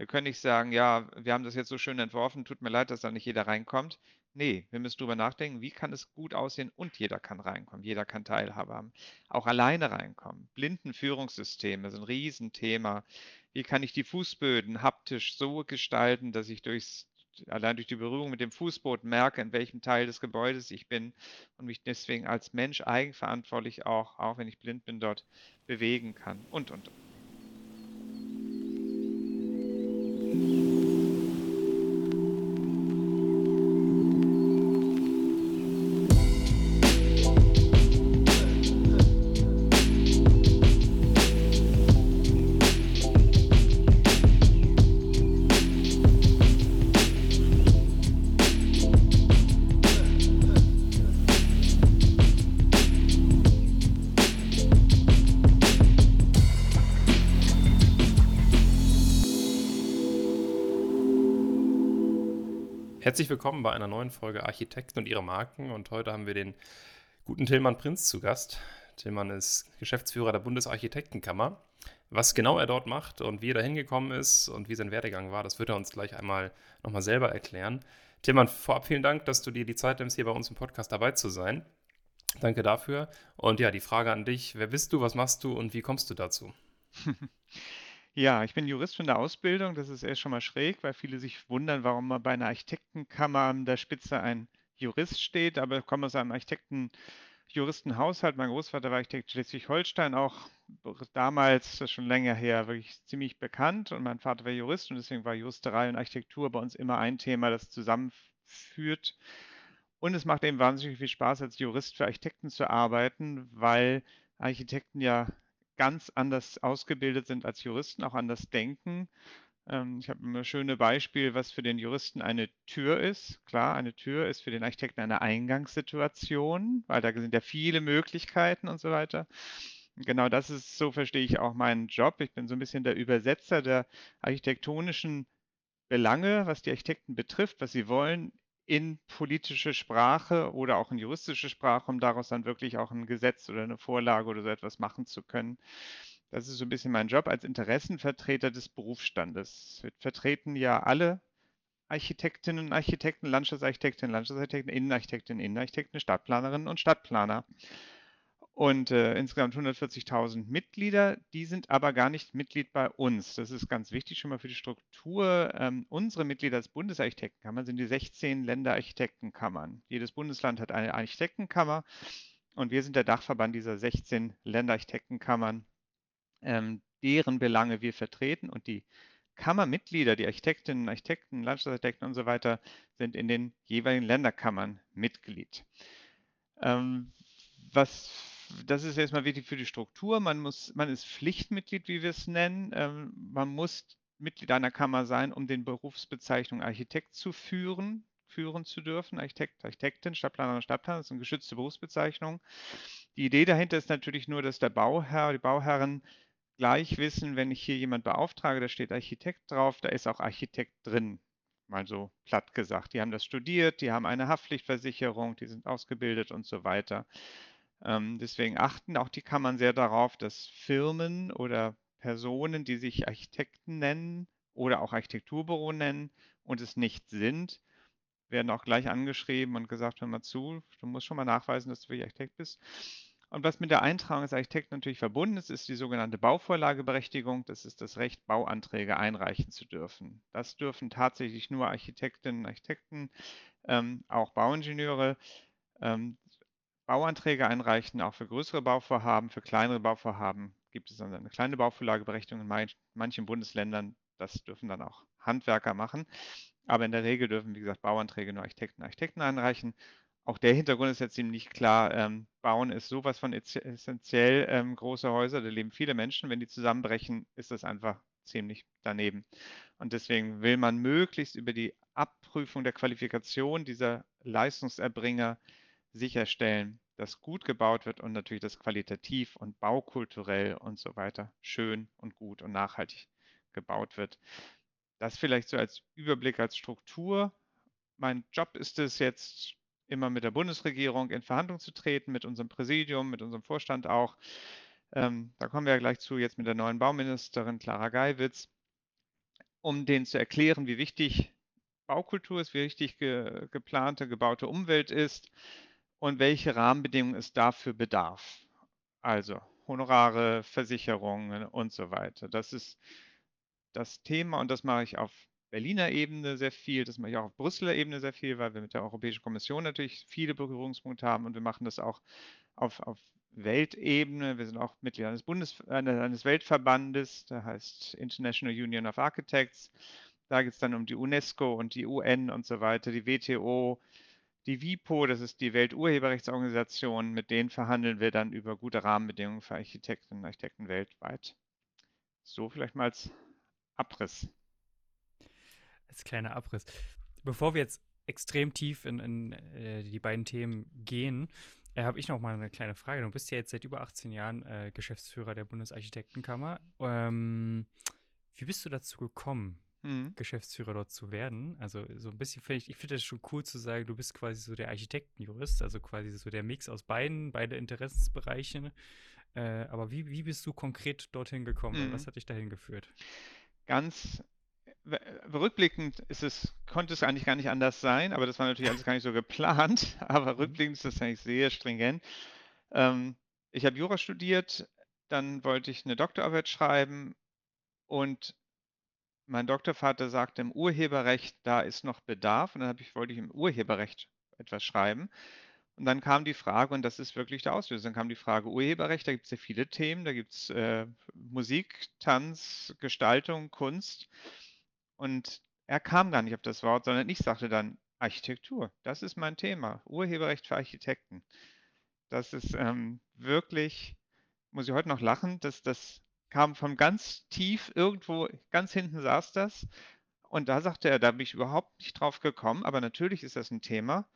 Wir können nicht sagen, ja, wir haben das jetzt so schön entworfen, tut mir leid, dass da nicht jeder reinkommt. Nee, wir müssen drüber nachdenken, wie kann es gut aussehen und jeder kann reinkommen, jeder kann Teilhabe haben. Auch alleine reinkommen. Blindenführungssysteme sind ein Riesenthema. Wie kann ich die Fußböden haptisch so gestalten, dass ich durchs allein durch die Berührung mit dem Fußboden merke, in welchem Teil des Gebäudes ich bin und mich deswegen als Mensch eigenverantwortlich auch, auch wenn ich blind bin, dort bewegen kann und, und, und. Herzlich willkommen bei einer neuen Folge Architekten und ihre Marken. Und heute haben wir den guten Tillmann Prinz zu Gast. Tillmann ist Geschäftsführer der Bundesarchitektenkammer. Was genau er dort macht und wie er da hingekommen ist und wie sein Werdegang war, das wird er uns gleich einmal nochmal selber erklären. Tillmann, vorab vielen Dank, dass du dir die Zeit nimmst, hier bei uns im Podcast dabei zu sein. Danke dafür. Und ja, die Frage an dich: Wer bist du, was machst du und wie kommst du dazu? Ja, ich bin Jurist von der Ausbildung. Das ist erst schon mal schräg, weil viele sich wundern, warum mal bei einer Architektenkammer an der Spitze ein Jurist steht. Aber ich komme aus einem Architekten-Juristenhaushalt. Mein Großvater war Architekt Schleswig-Holstein, auch damals, das ist schon länger her, wirklich ziemlich bekannt. Und mein Vater war Jurist und deswegen war Juristerei und Architektur bei uns immer ein Thema, das zusammenführt. Und es macht eben wahnsinnig viel Spaß, als Jurist für Architekten zu arbeiten, weil Architekten ja ganz anders ausgebildet sind als Juristen, auch anders denken. Ähm, ich habe ein schönes Beispiel, was für den Juristen eine Tür ist. Klar, eine Tür ist für den Architekten eine Eingangssituation, weil da sind ja viele Möglichkeiten und so weiter. Genau das ist, so verstehe ich auch meinen Job. Ich bin so ein bisschen der Übersetzer der architektonischen Belange, was die Architekten betrifft, was sie wollen, in politische Sprache oder auch in juristische Sprache, um daraus dann wirklich auch ein Gesetz oder eine Vorlage oder so etwas machen zu können. Das ist so ein bisschen mein Job als Interessenvertreter des Berufsstandes. Wir vertreten ja alle Architektinnen und Architekten, Landschaftsarchitektinnen, Landschaftsarchitekten, Innenarchitektinnen, Innenarchitekten, Stadtplanerinnen und Stadtplaner und äh, insgesamt 140.000 Mitglieder. Die sind aber gar nicht Mitglied bei uns. Das ist ganz wichtig schon mal für die Struktur. Ähm, unsere Mitglieder als Bundesarchitektenkammer sind die 16 Länderarchitektenkammern. Jedes Bundesland hat eine Architektenkammer und wir sind der Dachverband dieser 16 Länderarchitektenkammern, ähm, deren Belange wir vertreten und die Kammermitglieder, die Architektinnen, Architekten, Landschaftsarchitekten und so weiter, sind in den jeweiligen Länderkammern Mitglied. Ähm, was das ist erstmal wichtig für die Struktur. Man, muss, man ist Pflichtmitglied, wie wir es nennen. Ähm, man muss Mitglied einer Kammer sein, um den Berufsbezeichnung Architekt zu führen, führen zu dürfen. Architekt, Architektin, Stadtplaner und Stadtplaner, das ist eine geschützte Berufsbezeichnung. Die Idee dahinter ist natürlich nur, dass der Bauherr, die Bauherren gleich wissen, wenn ich hier jemand beauftrage, da steht Architekt drauf, da ist auch Architekt drin. Mal so platt gesagt. Die haben das studiert, die haben eine Haftpflichtversicherung, die sind ausgebildet und so weiter. Ähm, deswegen achten auch die Kammern sehr darauf, dass Firmen oder Personen, die sich Architekten nennen oder auch Architekturbüro nennen und es nicht sind, werden auch gleich angeschrieben und gesagt, hör mal zu, du musst schon mal nachweisen, dass du wirklich Architekt bist. Und was mit der Eintragung als Architekt natürlich verbunden ist, ist die sogenannte Bauvorlageberechtigung. Das ist das Recht, Bauanträge einreichen zu dürfen. Das dürfen tatsächlich nur Architektinnen und Architekten, ähm, auch Bauingenieure. Ähm, Bauanträge einreichen, auch für größere Bauvorhaben. Für kleinere Bauvorhaben gibt es dann eine kleine Bauvorlageberechtigung in manchen Bundesländern. Das dürfen dann auch Handwerker machen. Aber in der Regel dürfen, wie gesagt, Bauanträge nur Architekten und Architekten einreichen. Auch der Hintergrund ist jetzt ziemlich klar. Ähm, Bauen ist sowas von essentiell. Ähm, große Häuser, da leben viele Menschen. Wenn die zusammenbrechen, ist das einfach ziemlich daneben. Und deswegen will man möglichst über die Abprüfung der Qualifikation dieser Leistungserbringer sicherstellen, dass gut gebaut wird und natürlich das qualitativ und baukulturell und so weiter schön und gut und nachhaltig gebaut wird. Das vielleicht so als Überblick, als Struktur. Mein Job ist es jetzt, immer mit der Bundesregierung in Verhandlung zu treten, mit unserem Präsidium, mit unserem Vorstand auch. Ähm, da kommen wir ja gleich zu, jetzt mit der neuen Bauministerin Clara Geiwitz. um denen zu erklären, wie wichtig Baukultur ist, wie wichtig ge geplante, gebaute Umwelt ist und welche Rahmenbedingungen es dafür bedarf. Also Honorare, Versicherungen und so weiter. Das ist das Thema und das mache ich auf Berliner Ebene sehr viel, das mache ich auch auf Brüsseler Ebene sehr viel, weil wir mit der Europäischen Kommission natürlich viele Berührungspunkte haben und wir machen das auch auf, auf Weltebene. Wir sind auch Mitglied eines, Bundes, eines Weltverbandes, der heißt International Union of Architects. Da geht es dann um die UNESCO und die UN und so weiter, die WTO, die WIPO, das ist die Welturheberrechtsorganisation, mit denen verhandeln wir dann über gute Rahmenbedingungen für Architektinnen und Architekten weltweit. So vielleicht mal als Abriss. Als kleiner Abriss. Bevor wir jetzt extrem tief in, in äh, die beiden Themen gehen, äh, habe ich noch mal eine kleine Frage. Du bist ja jetzt seit über 18 Jahren äh, Geschäftsführer der Bundesarchitektenkammer. Ähm, wie bist du dazu gekommen, mhm. Geschäftsführer dort zu werden? Also so ein bisschen finde ich, ich finde das schon cool zu sagen, du bist quasi so der Architektenjurist, also quasi so der Mix aus beiden, beide Interessensbereiche. Äh, aber wie, wie bist du konkret dorthin gekommen? Mhm. Was hat dich dahin geführt? Ganz rückblickend ist es, konnte es eigentlich gar nicht anders sein, aber das war natürlich alles gar nicht so geplant. Aber mhm. rückblickend ist das eigentlich sehr stringent. Ähm, ich habe Jura studiert, dann wollte ich eine Doktorarbeit schreiben und mein Doktorvater sagte, im Urheberrecht, da ist noch Bedarf. Und dann ich, wollte ich im Urheberrecht etwas schreiben. Und dann kam die Frage, und das ist wirklich der Auslöser, dann kam die Frage Urheberrecht, da gibt es ja viele Themen, da gibt es äh, Musik, Tanz, Gestaltung, Kunst. Und er kam gar nicht auf das Wort, sondern ich sagte dann Architektur. Das ist mein Thema. Urheberrecht für Architekten. Das ist ähm, wirklich, muss ich heute noch lachen, dass das kam von ganz tief irgendwo, ganz hinten saß das. Und da sagte er, da bin ich überhaupt nicht drauf gekommen, aber natürlich ist das ein Thema.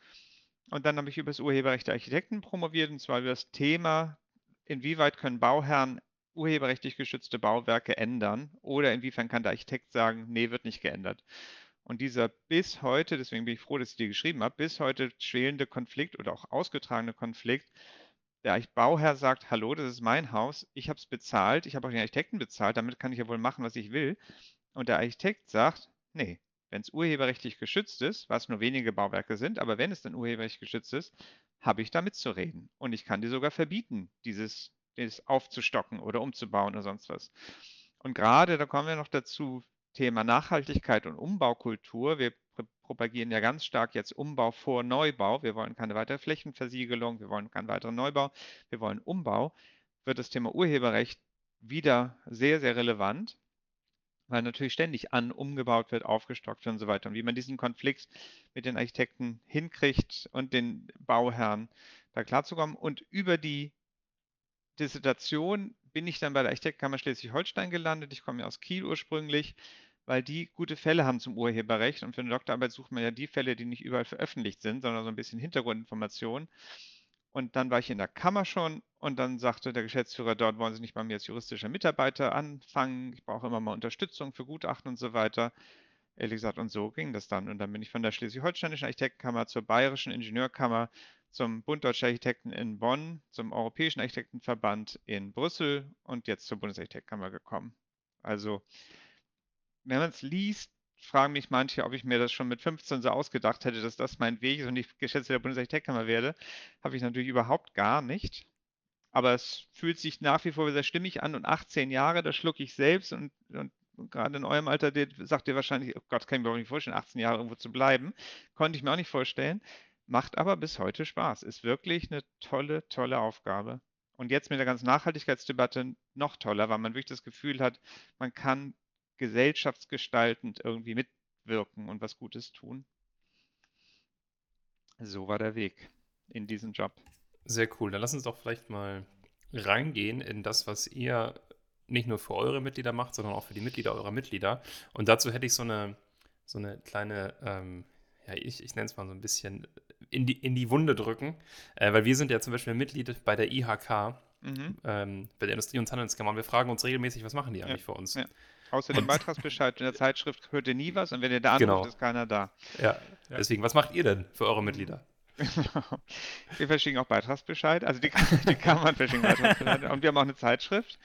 Und dann habe ich über das Urheberrecht der Architekten promoviert, und zwar über das Thema, inwieweit können Bauherren urheberrechtlich geschützte Bauwerke ändern oder inwiefern kann der Architekt sagen, nee, wird nicht geändert. Und dieser bis heute, deswegen bin ich froh, dass ich die geschrieben habe, bis heute schwelende Konflikt oder auch ausgetragene Konflikt, der Bauherr sagt, hallo, das ist mein Haus, ich habe es bezahlt, ich habe auch den Architekten bezahlt, damit kann ich ja wohl machen, was ich will. Und der Architekt sagt, nee, wenn es urheberrechtlich geschützt ist, was nur wenige Bauwerke sind, aber wenn es dann urheberrechtlich geschützt ist, habe ich damit zu reden. Und ich kann dir sogar verbieten, dieses das aufzustocken oder umzubauen oder sonst was. Und gerade, da kommen wir noch dazu, Thema Nachhaltigkeit und Umbaukultur. Wir propagieren ja ganz stark jetzt Umbau vor Neubau. Wir wollen keine weitere Flächenversiegelung, wir wollen keinen weiteren Neubau, wir wollen Umbau. Wird das Thema Urheberrecht wieder sehr, sehr relevant, weil natürlich ständig an, umgebaut wird, aufgestockt und so weiter. Und wie man diesen Konflikt mit den Architekten hinkriegt und den Bauherren da klarzukommen und über die Dissertation bin ich dann bei der Architektenkammer Schleswig-Holstein gelandet. Ich komme ja aus Kiel ursprünglich, weil die gute Fälle haben zum Urheberrecht. Und für eine Doktorarbeit sucht man ja die Fälle, die nicht überall veröffentlicht sind, sondern so ein bisschen Hintergrundinformationen. Und dann war ich in der Kammer schon und dann sagte der Geschäftsführer dort, wollen Sie nicht bei mir als juristischer Mitarbeiter anfangen? Ich brauche immer mal Unterstützung für Gutachten und so weiter. Ehrlich gesagt, und so ging das dann. Und dann bin ich von der Schleswig-Holsteinischen Architektenkammer zur Bayerischen Ingenieurkammer zum Bund Deutscher Architekten in Bonn, zum Europäischen Architektenverband in Brüssel und jetzt zur Bundesarchitektkammer gekommen. Also, wenn man es liest, fragen mich manche, ob ich mir das schon mit 15 so ausgedacht hätte, dass das mein Weg ist und ich Geschäftsführer der Bundesarchitektkammer werde. Habe ich natürlich überhaupt gar nicht. Aber es fühlt sich nach wie vor sehr stimmig an und 18 Jahre, das schlucke ich selbst und, und gerade in eurem Alter sagt ihr wahrscheinlich, oh Gott, kann ich mir auch nicht vorstellen, 18 Jahre irgendwo zu bleiben. Konnte ich mir auch nicht vorstellen. Macht aber bis heute Spaß. Ist wirklich eine tolle, tolle Aufgabe. Und jetzt mit der ganzen Nachhaltigkeitsdebatte noch toller, weil man wirklich das Gefühl hat, man kann gesellschaftsgestaltend irgendwie mitwirken und was Gutes tun. So war der Weg in diesen Job. Sehr cool. Dann lass uns doch vielleicht mal reingehen in das, was ihr nicht nur für eure Mitglieder macht, sondern auch für die Mitglieder eurer Mitglieder. Und dazu hätte ich so eine, so eine kleine, ähm, ja, ich, ich nenne es mal so ein bisschen in die, in die Wunde drücken, äh, weil wir sind ja zum Beispiel Mitglied bei der IHK, mhm. ähm, bei der Industrie- und Handelskammer und wir fragen uns regelmäßig, was machen die eigentlich ja. für uns? Ja. Außer dem Beitragsbescheid in der Zeitschrift hört ihr nie was und wenn ihr da anruft, genau. ist keiner da. Ja. ja, deswegen, was macht ihr denn für eure Mitglieder? wir verschicken auch Beitragsbescheid, also die, die Kammern verschicken Beitragsbescheid und wir haben auch eine Zeitschrift.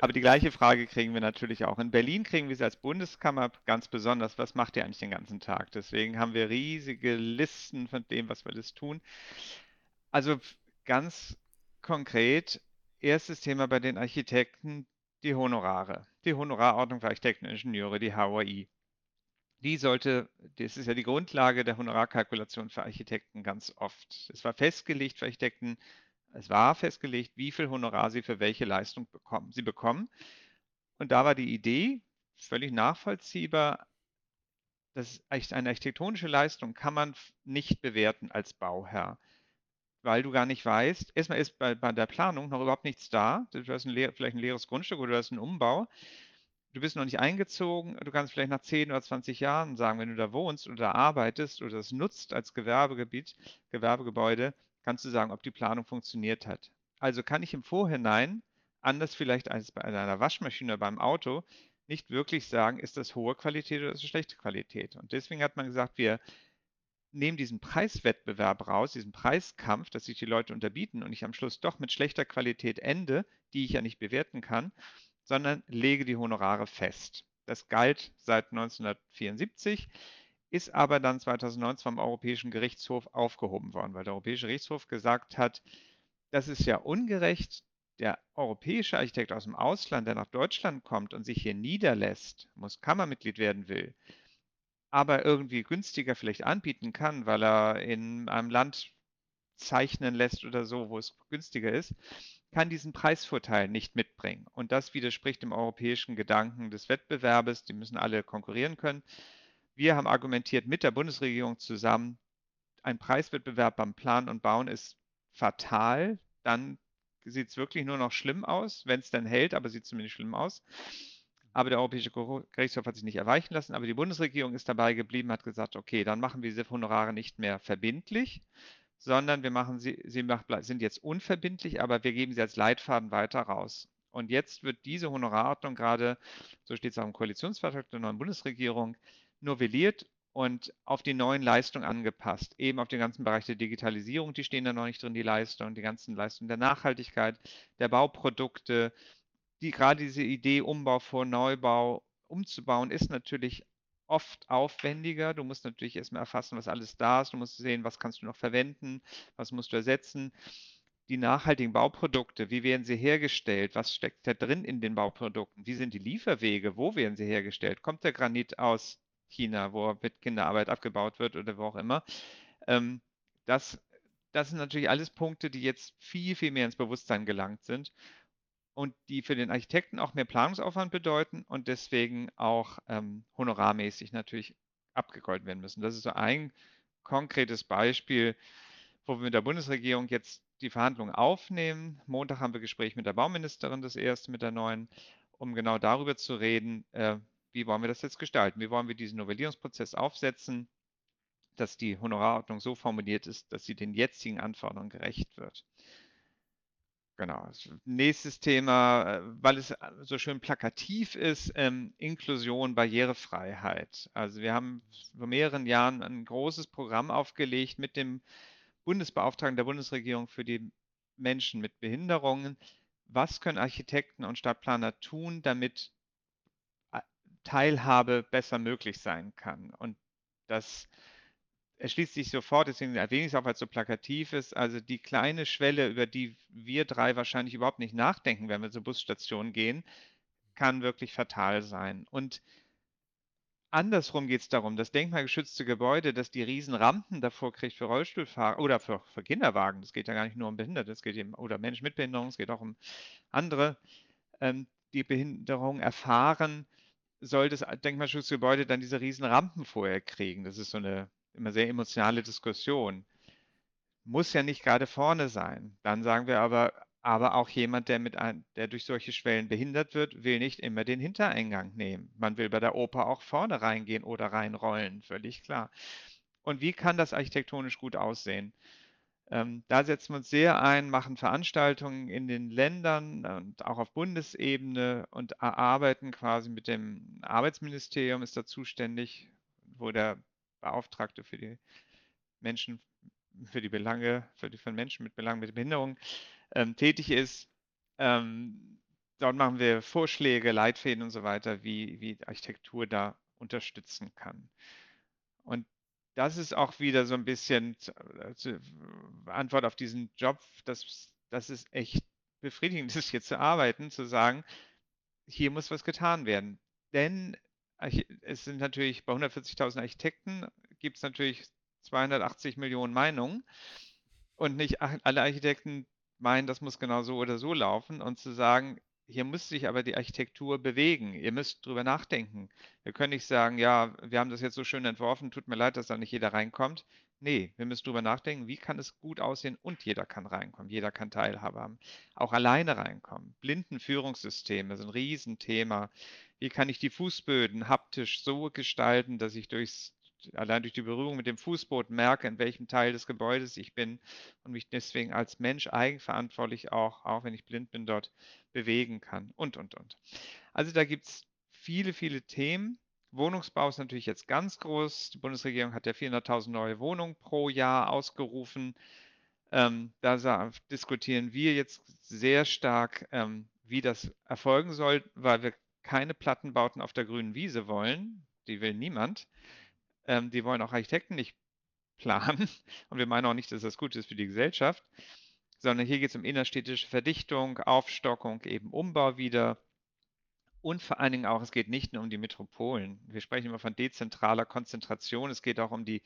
Aber die gleiche Frage kriegen wir natürlich auch. In Berlin kriegen wir sie als Bundeskammer ganz besonders. Was macht ihr eigentlich den ganzen Tag? Deswegen haben wir riesige Listen von dem, was wir das tun. Also ganz konkret, erstes Thema bei den Architekten, die Honorare. Die Honorarordnung für Architekten und Ingenieure, die HOI. Die sollte, das ist ja die Grundlage der Honorarkalkulation für Architekten ganz oft. Es war festgelegt für Architekten, es war festgelegt, wie viel Honorar sie für welche Leistung bekommen. Sie bekommen. Und da war die Idee, völlig nachvollziehbar, dass eine architektonische Leistung kann man nicht bewerten als Bauherr, weil du gar nicht weißt, erstmal ist bei, bei der Planung noch überhaupt nichts da. Du hast ein vielleicht ein leeres Grundstück oder du hast einen Umbau. Du bist noch nicht eingezogen. Du kannst vielleicht nach 10 oder 20 Jahren sagen, wenn du da wohnst oder arbeitest oder das nutzt als Gewerbegebiet, Gewerbegebäude, kannst du sagen, ob die Planung funktioniert hat. Also kann ich im Vorhinein, anders vielleicht als bei einer Waschmaschine oder beim Auto, nicht wirklich sagen, ist das hohe Qualität oder ist das schlechte Qualität. Und deswegen hat man gesagt, wir nehmen diesen Preiswettbewerb raus, diesen Preiskampf, dass sich die Leute unterbieten und ich am Schluss doch mit schlechter Qualität ende, die ich ja nicht bewerten kann, sondern lege die Honorare fest. Das galt seit 1974 ist aber dann 2019 vom Europäischen Gerichtshof aufgehoben worden, weil der Europäische Gerichtshof gesagt hat, das ist ja ungerecht. Der europäische Architekt aus dem Ausland, der nach Deutschland kommt und sich hier niederlässt, muss Kammermitglied werden will, aber irgendwie günstiger vielleicht anbieten kann, weil er in einem Land zeichnen lässt oder so, wo es günstiger ist, kann diesen Preisvorteil nicht mitbringen. Und das widerspricht dem europäischen Gedanken des Wettbewerbes. Die müssen alle konkurrieren können. Wir haben argumentiert mit der Bundesregierung zusammen, ein Preiswettbewerb beim Planen und Bauen ist fatal. Dann sieht es wirklich nur noch schlimm aus, wenn es dann hält, aber sieht zumindest schlimm aus. Aber der Europäische Gerichtshof hat sich nicht erweichen lassen. Aber die Bundesregierung ist dabei geblieben, hat gesagt, okay, dann machen wir diese Honorare nicht mehr verbindlich, sondern wir machen sie, sie sind jetzt unverbindlich, aber wir geben sie als Leitfaden weiter raus. Und jetzt wird diese Honorarordnung gerade, so steht es auch im Koalitionsvertrag der neuen Bundesregierung, novelliert und auf die neuen Leistungen angepasst. Eben auf den ganzen Bereich der Digitalisierung, die stehen da noch nicht drin, die Leistungen, die ganzen Leistungen der Nachhaltigkeit, der Bauprodukte. Die, gerade diese Idee, Umbau vor Neubau umzubauen, ist natürlich oft aufwendiger. Du musst natürlich erstmal erfassen, was alles da ist. Du musst sehen, was kannst du noch verwenden, was musst du ersetzen. Die nachhaltigen Bauprodukte, wie werden sie hergestellt? Was steckt da drin in den Bauprodukten? Wie sind die Lieferwege? Wo werden sie hergestellt? Kommt der Granit aus China, wo mit Kinderarbeit abgebaut wird oder wo auch immer. Ähm, das, das sind natürlich alles Punkte, die jetzt viel, viel mehr ins Bewusstsein gelangt sind und die für den Architekten auch mehr Planungsaufwand bedeuten und deswegen auch ähm, honorarmäßig natürlich abgegolten werden müssen. Das ist so ein konkretes Beispiel, wo wir mit der Bundesregierung jetzt die Verhandlungen aufnehmen. Montag haben wir Gespräch mit der Bauministerin, das erste mit der neuen, um genau darüber zu reden, äh, wie wollen wir das jetzt gestalten? Wie wollen wir diesen Novellierungsprozess aufsetzen, dass die Honorarordnung so formuliert ist, dass sie den jetzigen Anforderungen gerecht wird? Genau. Nächstes Thema, äh, weil es so schön plakativ ist, ähm, Inklusion, Barrierefreiheit. Also wir haben vor mehreren Jahren ein großes Programm aufgelegt mit dem Bundesbeauftragten der Bundesregierung für die Menschen mit Behinderungen. Was können Architekten und Stadtplaner tun, damit Teilhabe besser möglich sein kann. Und das erschließt sich sofort, deswegen erwähne ich es auch, weil es so plakativ ist. Also die kleine Schwelle, über die wir drei wahrscheinlich überhaupt nicht nachdenken, wenn wir zur Busstation gehen, kann wirklich fatal sein. Und andersrum geht es darum, das denkmalgeschützte Gebäude, das die riesen Rampen davor kriegt für Rollstuhlfahrer oder für, für Kinderwagen, das geht ja gar nicht nur um Behinderte, es geht eben, oder Menschen mit Behinderung, es geht auch um andere, ähm, die Behinderung erfahren, soll das Denkmalschutzgebäude dann diese riesen Rampen vorher kriegen? Das ist so eine immer sehr emotionale Diskussion. Muss ja nicht gerade vorne sein. Dann sagen wir aber, aber auch jemand, der, mit ein, der durch solche Schwellen behindert wird, will nicht immer den Hintereingang nehmen. Man will bei der Oper auch vorne reingehen oder reinrollen, völlig klar. Und wie kann das architektonisch gut aussehen? Ähm, da setzen wir uns sehr ein, machen Veranstaltungen in den Ländern und auch auf Bundesebene und arbeiten quasi mit dem Arbeitsministerium, ist da zuständig, wo der Beauftragte für die Menschen, für die Belange, für die von Menschen mit Belangen mit Behinderung ähm, tätig ist. Ähm, dort machen wir Vorschläge, Leitfäden und so weiter, wie, wie Architektur da unterstützen kann. Und das ist auch wieder so ein bisschen äh, Antwort auf diesen Job, dass das ist echt befriedigend ist, hier zu arbeiten, zu sagen, hier muss was getan werden. Denn es sind natürlich bei 140.000 Architekten gibt es natürlich 280 Millionen Meinungen und nicht alle Architekten meinen, das muss genau so oder so laufen und zu sagen, hier muss sich aber die Architektur bewegen. Ihr müsst drüber nachdenken. Wir können nicht sagen, ja, wir haben das jetzt so schön entworfen, tut mir leid, dass da nicht jeder reinkommt. Nee, wir müssen drüber nachdenken, wie kann es gut aussehen und jeder kann reinkommen, jeder kann Teilhabe haben. Auch alleine reinkommen. Blindenführungssysteme sind ein Riesenthema. Wie kann ich die Fußböden haptisch so gestalten, dass ich durchs allein durch die Berührung mit dem Fußboden merke, in welchem Teil des Gebäudes ich bin und mich deswegen als Mensch eigenverantwortlich auch, auch wenn ich blind bin, dort bewegen kann und, und, und. Also da gibt es viele, viele Themen. Wohnungsbau ist natürlich jetzt ganz groß. Die Bundesregierung hat ja 400.000 neue Wohnungen pro Jahr ausgerufen. Ähm, da diskutieren wir jetzt sehr stark, ähm, wie das erfolgen soll, weil wir keine Plattenbauten auf der grünen Wiese wollen. Die will niemand. Ähm, die wollen auch Architekten nicht planen. Und wir meinen auch nicht, dass das gut ist für die Gesellschaft, sondern hier geht es um innerstädtische Verdichtung, Aufstockung, eben Umbau wieder. Und vor allen Dingen auch, es geht nicht nur um die Metropolen. Wir sprechen immer von dezentraler Konzentration. Es geht auch um die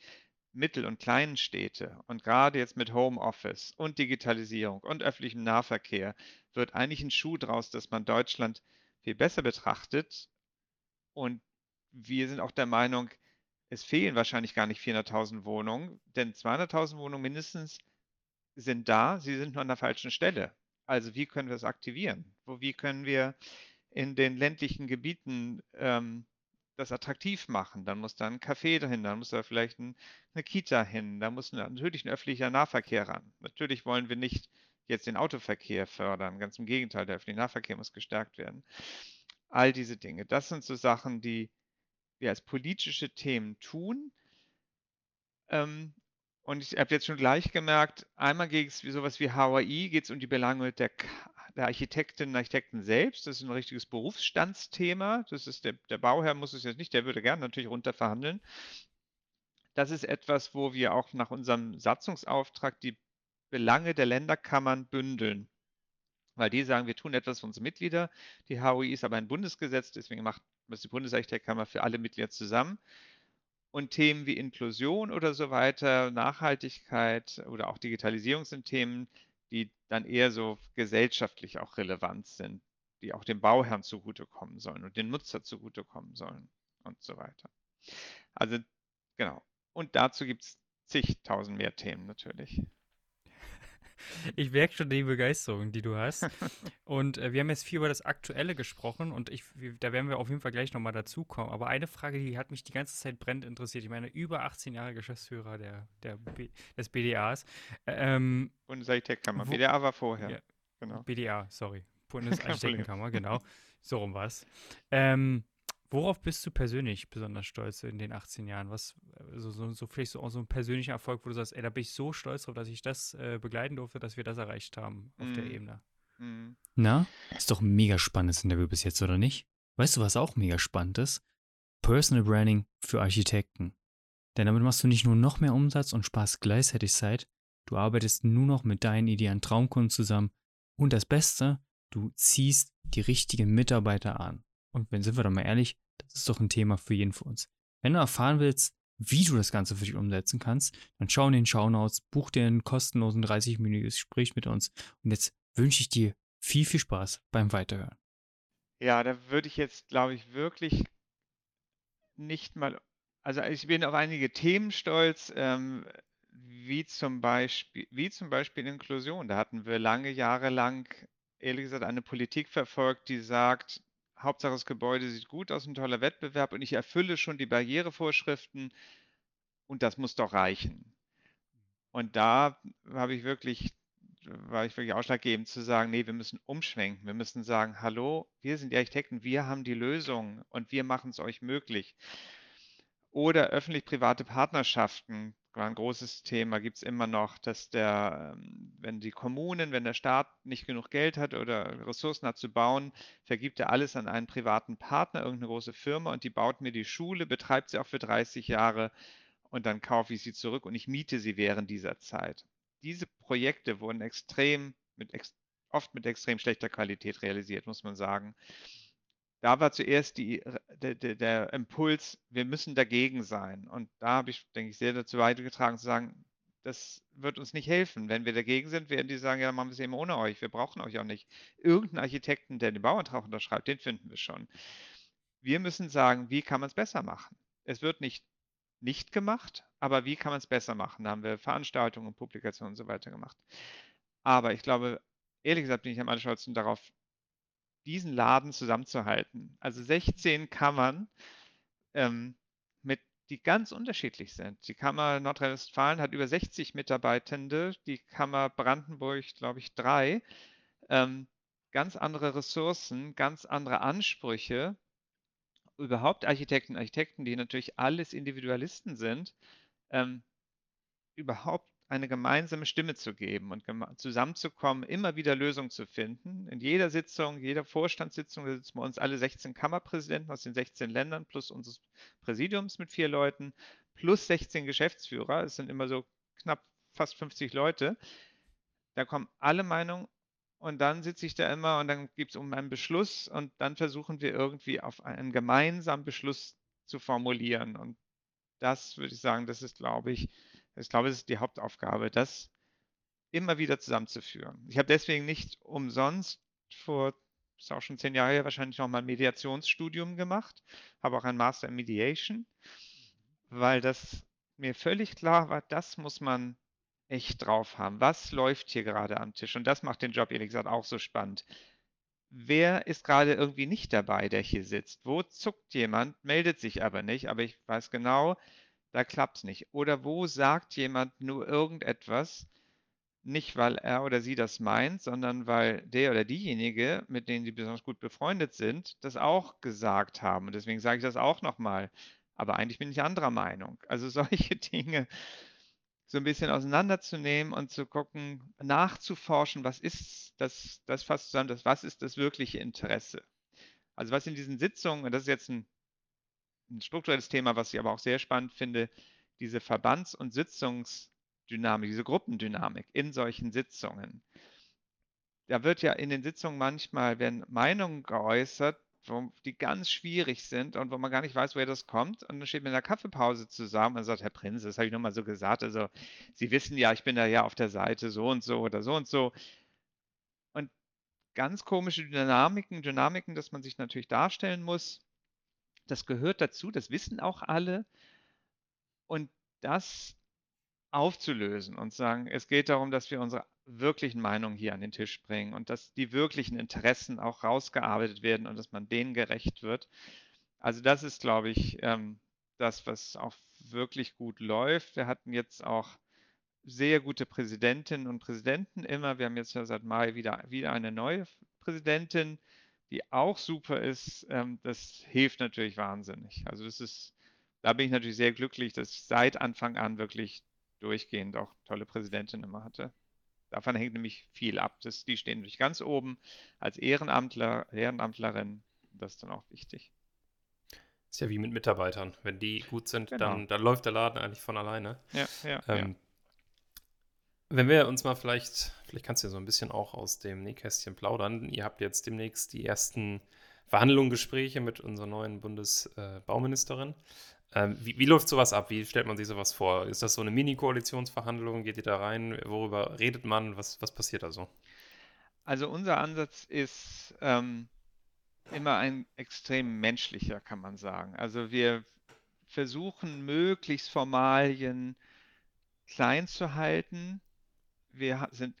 Mittel- und kleinen Städte. Und gerade jetzt mit Homeoffice und Digitalisierung und öffentlichem Nahverkehr wird eigentlich ein Schuh draus, dass man Deutschland viel besser betrachtet. Und wir sind auch der Meinung, es fehlen wahrscheinlich gar nicht 400.000 Wohnungen, denn 200.000 Wohnungen mindestens sind da, sie sind nur an der falschen Stelle. Also wie können wir es aktivieren? Wo, wie können wir in den ländlichen Gebieten ähm, das attraktiv machen? Dann muss da ein Café dahin, dann muss da vielleicht ein, eine Kita hin, da muss natürlich ein öffentlicher Nahverkehr ran. Natürlich wollen wir nicht jetzt den Autoverkehr fördern, ganz im Gegenteil, der öffentliche Nahverkehr muss gestärkt werden. All diese Dinge, das sind so Sachen, die wir als politische Themen tun. Ähm, und ich habe jetzt schon gleich gemerkt, einmal geht es wie sowas wie HAI, geht es um die Belange der, der Architektinnen und Architekten selbst. Das ist ein richtiges Berufsstandsthema. Das ist der, der Bauherr muss es jetzt nicht, der würde gerne natürlich runterverhandeln. Das ist etwas, wo wir auch nach unserem Satzungsauftrag die Belange der Länderkammern bündeln. Weil die sagen, wir tun etwas für unsere Mitglieder. Die HOI ist aber ein Bundesgesetz, deswegen macht das die Bundesarchitektkammer für alle Mitglieder zusammen. Und Themen wie Inklusion oder so weiter, Nachhaltigkeit oder auch Digitalisierung sind Themen, die dann eher so gesellschaftlich auch relevant sind, die auch dem Bauherrn zugutekommen sollen und den Nutzer zugutekommen sollen und so weiter. Also genau. Und dazu gibt es zigtausend mehr Themen natürlich. Ich merke schon die Begeisterung, die du hast. Und äh, wir haben jetzt viel über das Aktuelle gesprochen und ich, da werden wir auf jeden Fall gleich nochmal dazukommen. Aber eine Frage, die hat mich die ganze Zeit brennend interessiert. Ich meine, über 18 Jahre Geschäftsführer der, der B, des BDAs. Ähm, Bundesarchitektkammer. BDA war vorher. Ja, genau. BDA, sorry. Bundesarchitektenkammer, genau. So rum war es. Ähm, Worauf bist du persönlich besonders stolz in den 18 Jahren? Was, so, so, so vielleicht so, so ein persönlicher Erfolg, wo du sagst, ey, da bin ich so stolz drauf, dass ich das äh, begleiten durfte, dass wir das erreicht haben auf mm. der mhm. Ebene. Mm. Na, ist doch ein mega spannendes Interview bis jetzt, oder nicht? Weißt du, was auch mega spannend ist? Personal Branding für Architekten. Denn damit machst du nicht nur noch mehr Umsatz und sparst gleichzeitig Zeit, du arbeitest nur noch mit deinen idealen Traumkunden zusammen und das Beste, du ziehst die richtigen Mitarbeiter an. Und wenn sind wir doch mal ehrlich, das ist doch ein Thema für jeden von uns. Wenn du erfahren willst, wie du das Ganze für dich umsetzen kannst, dann schau in den Shownotes, buch dir einen kostenlosen 30-minütiges Gespräch mit uns. Und jetzt wünsche ich dir viel, viel Spaß beim Weiterhören. Ja, da würde ich jetzt, glaube ich, wirklich nicht mal, also ich bin auf einige Themen stolz, ähm, wie zum Beispiel, wie zum Beispiel Inklusion. Da hatten wir lange Jahre lang, ehrlich gesagt, eine Politik verfolgt, die sagt, Hauptsache das Gebäude sieht gut aus, ein toller Wettbewerb und ich erfülle schon die Barrierevorschriften und das muss doch reichen. Und da habe ich wirklich, war ich wirklich ausschlaggebend zu sagen, nee, wir müssen umschwenken. Wir müssen sagen, hallo, wir sind die Architekten, wir haben die Lösung und wir machen es euch möglich. Oder öffentlich-private Partnerschaften war ein großes Thema, gibt es immer noch, dass der, ähm, wenn die Kommunen, wenn der Staat nicht genug Geld hat oder Ressourcen hat zu bauen, vergibt er alles an einen privaten Partner, irgendeine große Firma und die baut mir die Schule, betreibt sie auch für 30 Jahre und dann kaufe ich sie zurück und ich miete sie während dieser Zeit. Diese Projekte wurden extrem, mit, oft mit extrem schlechter Qualität realisiert, muss man sagen da war zuerst die, der, der, der, Impuls, wir müssen dagegen sein. Und da habe ich, denke ich, sehr dazu beigetragen zu sagen, das wird uns nicht helfen. Wenn wir dagegen sind, werden die sagen, ja, machen wir es eben ohne euch. Wir brauchen euch auch nicht. Irgendeinen Architekten, der den Bauantrag unterschreibt, den finden wir schon. Wir müssen sagen, wie kann man es besser machen? Es wird nicht nicht gemacht, aber wie kann man es besser machen? Da haben wir Veranstaltungen, Publikationen und so weiter gemacht. Aber ich glaube, ehrlich gesagt bin ich am allerstolzen darauf, diesen Laden zusammenzuhalten. Also 16 Kammern, ähm, mit, die ganz unterschiedlich sind. Die Kammer Nordrhein-Westfalen hat über 60 Mitarbeitende, die Kammer Brandenburg, glaube ich, drei. Ähm, ganz andere Ressourcen, ganz andere Ansprüche. Überhaupt Architekten, Architekten, die natürlich alles Individualisten sind, ähm, überhaupt eine gemeinsame Stimme zu geben und zusammenzukommen, immer wieder Lösungen zu finden. In jeder Sitzung, jeder Vorstandssitzung, da sitzen wir uns alle 16 Kammerpräsidenten aus den 16 Ländern plus unseres Präsidiums mit vier Leuten plus 16 Geschäftsführer. Es sind immer so knapp fast 50 Leute. Da kommen alle Meinungen und dann sitze ich da immer und dann gibt es um einen Beschluss und dann versuchen wir irgendwie auf einen gemeinsamen Beschluss zu formulieren. Und das würde ich sagen, das ist, glaube ich, ich glaube, es ist die Hauptaufgabe, das immer wieder zusammenzuführen. Ich habe deswegen nicht umsonst vor, ist auch schon zehn Jahre her, wahrscheinlich noch mal ein Mediationsstudium gemacht, habe auch ein Master in Mediation, weil das mir völlig klar war, das muss man echt drauf haben. Was läuft hier gerade am Tisch? Und das macht den Job, ehrlich gesagt, auch so spannend. Wer ist gerade irgendwie nicht dabei, der hier sitzt? Wo zuckt jemand, meldet sich aber nicht, aber ich weiß genau, da klappt es nicht. Oder wo sagt jemand nur irgendetwas, nicht weil er oder sie das meint, sondern weil der oder diejenige, mit denen sie besonders gut befreundet sind, das auch gesagt haben. Und deswegen sage ich das auch nochmal. Aber eigentlich bin ich anderer Meinung. Also solche Dinge so ein bisschen auseinanderzunehmen und zu gucken, nachzuforschen, was ist das, das fasst zusammen, das, was ist das wirkliche Interesse. Also was in diesen Sitzungen, und das ist jetzt ein ein strukturelles Thema, was ich aber auch sehr spannend finde, diese Verbands- und Sitzungsdynamik, diese Gruppendynamik in solchen Sitzungen. Da wird ja in den Sitzungen manchmal werden Meinungen geäußert, die ganz schwierig sind und wo man gar nicht weiß, woher das kommt. Und dann steht man in der Kaffeepause zusammen und sagt, Herr Prinz, das habe ich nur mal so gesagt. Also Sie wissen ja, ich bin da ja auf der Seite so und so oder so und so. Und ganz komische Dynamiken, Dynamiken, dass man sich natürlich darstellen muss. Das gehört dazu, das wissen auch alle. Und das aufzulösen und sagen, es geht darum, dass wir unsere wirklichen Meinungen hier an den Tisch bringen und dass die wirklichen Interessen auch rausgearbeitet werden und dass man denen gerecht wird. Also das ist, glaube ich, ähm, das, was auch wirklich gut läuft. Wir hatten jetzt auch sehr gute Präsidentinnen und Präsidenten immer. Wir haben jetzt ja seit Mai wieder, wieder eine neue Präsidentin die auch super ist, ähm, das hilft natürlich wahnsinnig. Also das ist, da bin ich natürlich sehr glücklich, dass ich seit Anfang an wirklich durchgehend auch tolle Präsidentinnen immer hatte. Davon hängt nämlich viel ab. Das, die stehen natürlich ganz oben als Ehrenamtler, Ehrenamtlerin. Das ist dann auch wichtig. Ist ja wie mit Mitarbeitern. Wenn die gut sind, genau. dann, dann läuft der Laden eigentlich von alleine. Ja, ja, ähm, ja. Wenn wir uns mal vielleicht, vielleicht kannst du ja so ein bisschen auch aus dem Nähkästchen plaudern. Ihr habt jetzt demnächst die ersten Verhandlungen, Gespräche mit unserer neuen Bundesbauministerin. Ähm, wie, wie, läuft sowas ab? Wie stellt man sich sowas vor? Ist das so eine Mini-Koalitionsverhandlung? Geht ihr da rein? Worüber redet man? Was, was passiert da so? Also unser Ansatz ist ähm, immer ein extrem menschlicher, kann man sagen. Also wir versuchen möglichst Formalien klein zu halten, wir sind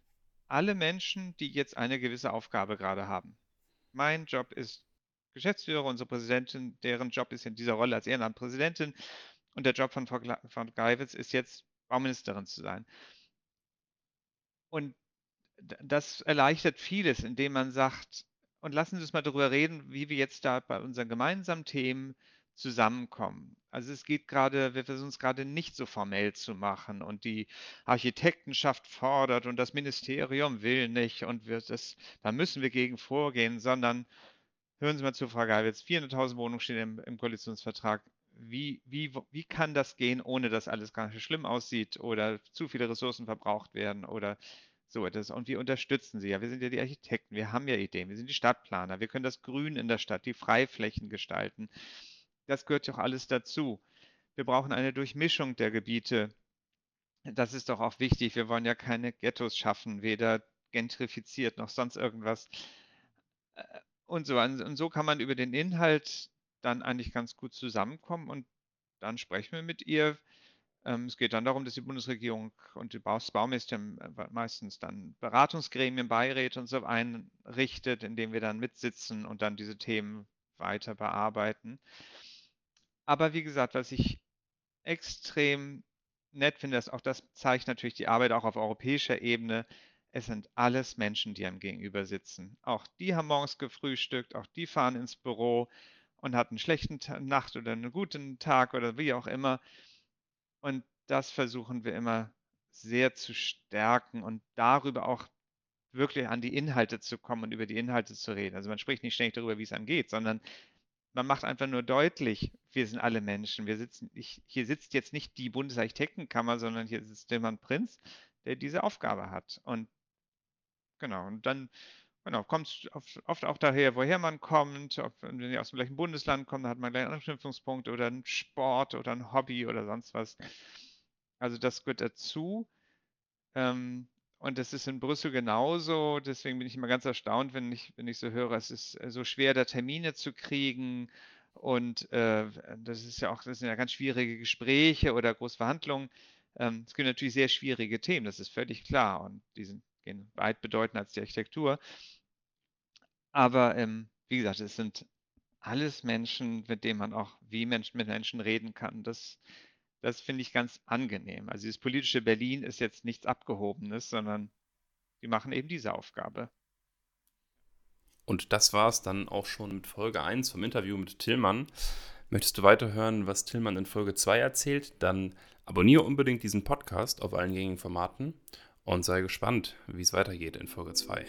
alle Menschen, die jetzt eine gewisse Aufgabe gerade haben. Mein Job ist Geschäftsführer, unsere Präsidentin, deren Job ist in dieser Rolle als Ehrenamtpräsidentin und der Job von Frau Geiwitz ist jetzt Bauministerin zu sein. Und das erleichtert vieles, indem man sagt, und lassen Sie uns mal darüber reden, wie wir jetzt da bei unseren gemeinsamen Themen zusammenkommen. Also es geht gerade, wir versuchen es gerade nicht so formell zu machen und die Architektenschaft fordert und das Ministerium will nicht und wir das, da müssen wir gegen vorgehen, sondern hören Sie mal zu, Frau Geibitz, 400.000 Wohnungen stehen im, im Koalitionsvertrag. Wie, wie, wie kann das gehen, ohne dass alles nicht schlimm aussieht oder zu viele Ressourcen verbraucht werden oder so etwas? Und wir unterstützen Sie ja. Wir sind ja die Architekten, wir haben ja Ideen, wir sind die Stadtplaner, wir können das Grün in der Stadt, die Freiflächen gestalten. Das gehört doch alles dazu. Wir brauchen eine Durchmischung der Gebiete. Das ist doch auch wichtig. Wir wollen ja keine Ghettos schaffen, weder gentrifiziert noch sonst irgendwas. Äh, und so, und so kann man über den Inhalt dann eigentlich ganz gut zusammenkommen und dann sprechen wir mit ihr. Ähm, es geht dann darum, dass die Bundesregierung und die Bauministerium äh, meistens dann Beratungsgremien, Beiräte und so einrichtet, in denen wir dann mitsitzen und dann diese Themen weiter bearbeiten. Aber wie gesagt, was ich extrem nett finde, ist auch das zeigt natürlich die Arbeit auch auf europäischer Ebene. Es sind alles Menschen, die einem gegenüber sitzen. Auch die haben morgens gefrühstückt, auch die fahren ins Büro und hatten einen schlechten Nacht oder einen guten Tag oder wie auch immer. Und das versuchen wir immer sehr zu stärken und darüber auch wirklich an die Inhalte zu kommen und über die Inhalte zu reden. Also man spricht nicht ständig darüber, wie es einem geht, sondern man macht einfach nur deutlich, wir sind alle Menschen. Wir sitzen, ich, hier sitzt jetzt nicht die Bundesarchitektenkammer, sondern hier sitzt Tilman Prinz, der diese Aufgabe hat. Und genau, und dann genau, kommt es oft, oft, auch daher, woher man kommt. Ob, wenn ihr aus dem gleichen Bundesland kommt, dann hat man gleich einen Anknüpfungspunkt oder einen Sport oder ein Hobby oder sonst was. Also das gehört dazu. Ähm, und das ist in Brüssel genauso. Deswegen bin ich immer ganz erstaunt, wenn ich, wenn ich so höre, es ist äh, so schwer, da Termine zu kriegen. Und äh, das ist ja auch, das sind ja ganz schwierige Gespräche oder Großverhandlungen. Ähm, es gibt natürlich sehr schwierige Themen, das ist völlig klar. Und die sind gehen weit bedeutender als die Architektur. Aber ähm, wie gesagt, es sind alles Menschen, mit denen man auch wie Menschen mit Menschen reden kann. Das, das finde ich ganz angenehm. Also dieses politische Berlin ist jetzt nichts Abgehobenes, sondern die machen eben diese Aufgabe. Und das war es dann auch schon mit Folge 1 vom Interview mit Tillmann. Möchtest du weiterhören, was Tillmann in Folge 2 erzählt? Dann abonniere unbedingt diesen Podcast auf allen gängigen Formaten und sei gespannt, wie es weitergeht in Folge 2.